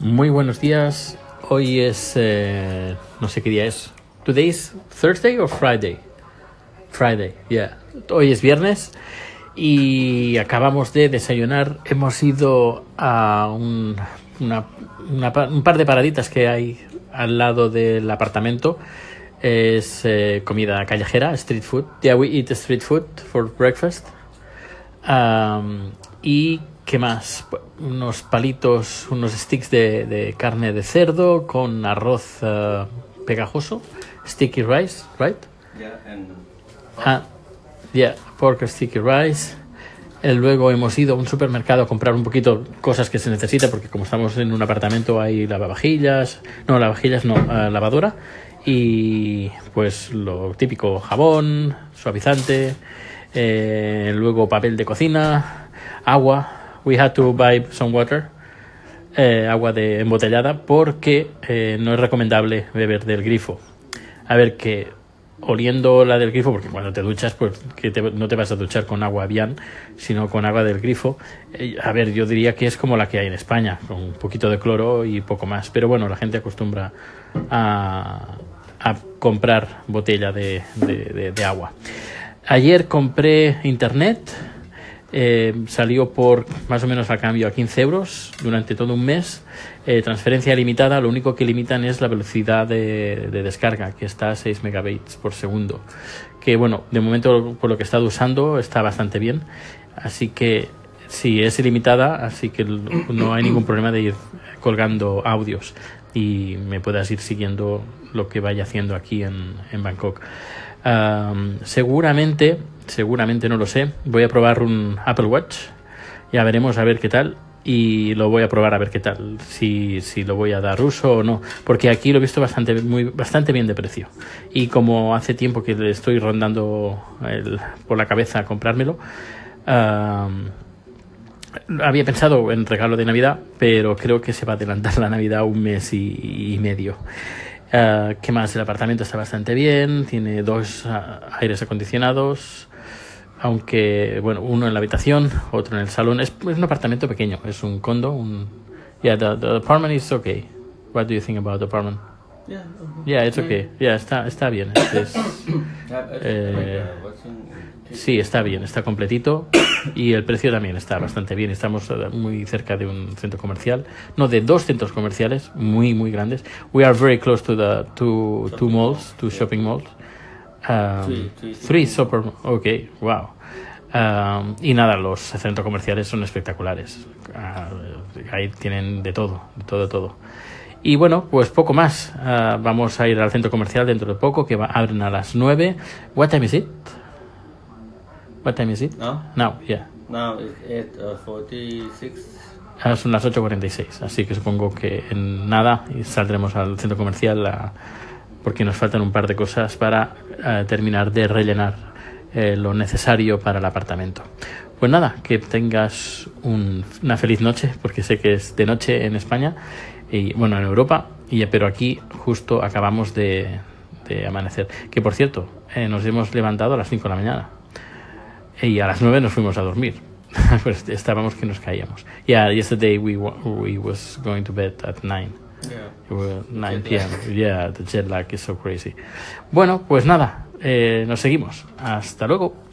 Muy buenos días. Hoy es. eh, no sé qué día es. ¿Today is Thursday or Friday? Friday, yeah. Hoy es viernes y acabamos de desayunar. Hemos ido a un, una- una un par de paraditas que hay al lado del apartamento. Es eh, comida callejera, street food. Yeah, we eat street food for breakfast. Am, y qué más unos palitos unos sticks de, de carne de cerdo con arroz eh, pegajoso. Sticky rice right Yeah, and ah yeah pork sticky rice. Eh, luego hemos ido a un supermercado a comprar un poquito cosas que se necesita porque como estamos en un apartamento hay lavavajillas no lavavajillas no eh, lavadora. Y pues lo típico jabón suavizante eh, luego papel de cocina agua we had to buy some water eh, agua de embotellada porque eh, no es recomendable beber del grifo a ver que oliendo la del grifo, porque cuando te duchas, pues que te- no te vas a duchar con agua bien, sino con agua del grifo. Eh, a ver, yo diría que es como la que hay en España, con un poquito de cloro y poco más. Pero bueno, la gente acostumbra a, a comprar botella de, agua. Ayer compré internet. Eh, salió por más o menos a cambio a 15 euros durante todo un mes. Eh, transferencia limitada, lo único que limitan es la velocidad de, de descarga, que está a 6 megabytes por segundo. Que bueno, de momento por lo que he estado usando está bastante bien. Así que sí, es ilimitada, así que no hay ningún problema de ir colgando audios y me puedas ir siguiendo lo que vaya haciendo aquí en, en Bangkok. Am, seguramente, seguramente no lo sé, voy a probar un Apple Watch, ya veremos a ver qué tal y lo voy a probar a ver qué tal, si, si lo voy a dar uso o no, porque aquí lo he visto bastante, muy, bastante bien de precio y como hace tiempo que le estoy rondando el- por la cabeza comprármelo, había pensado en regalo de Navidad, pero creo que se va a adelantar la Navidad un mes y, y medio. Ah, ¿Qué más? El apartamento está bastante bien, tiene dos ah, aires acondicionados, aunque, bueno, uno en la habitación, otro en el salón. Es, es un apartamento pequeño, es un condo. Un, yeah, the, the apartment is okay. What do you think about the apartment? yeah, Yeah, it's okay. Yeah, está, está bien. Es- Eh, uh, Sí, está bien, está completito y el precio también está bastante bien. Estamos eh, muy cerca de un centro comercial, no de dos centros comerciales muy muy grandes. We are very close to the two two malls, mall, two shopping malls. Um, Three- three three shopping super, okay, wow. Um, y nada, los centros comerciales son espectaculares. Ah, ahí tienen de todo, de todo, de todo. Y bueno, pues poco más. Ah, vamos a ir al centro comercial dentro de poco, que va, abren a las 9. What time is it? What time is it? Now, Now, yeah. now it's eight uh, forty-six. Ah, son las 8.46, así que supongo que en nada saldremos al centro comercial a- porque nos faltan un par de cosas para eh, terminar de rellenar eh, lo necesario para el apartamento. Pues nada, que tengas un- una feliz noche, porque sé que es de noche en España, y bueno, en Europa, y, pero aquí justo acabamos de, de amanecer. Que por cierto, eh, nos hemos levantado a las 5 de la mañana y a las 9 nos fuimos a dormir. pues estábamos que nos caíamos. Yeah, yesterday we we was going to bed at 9. Yeah. It was 9 Jet p.m. Yeah, the jet lag is so crazy. Bueno, pues nada, eh, nos seguimos. Hasta luego.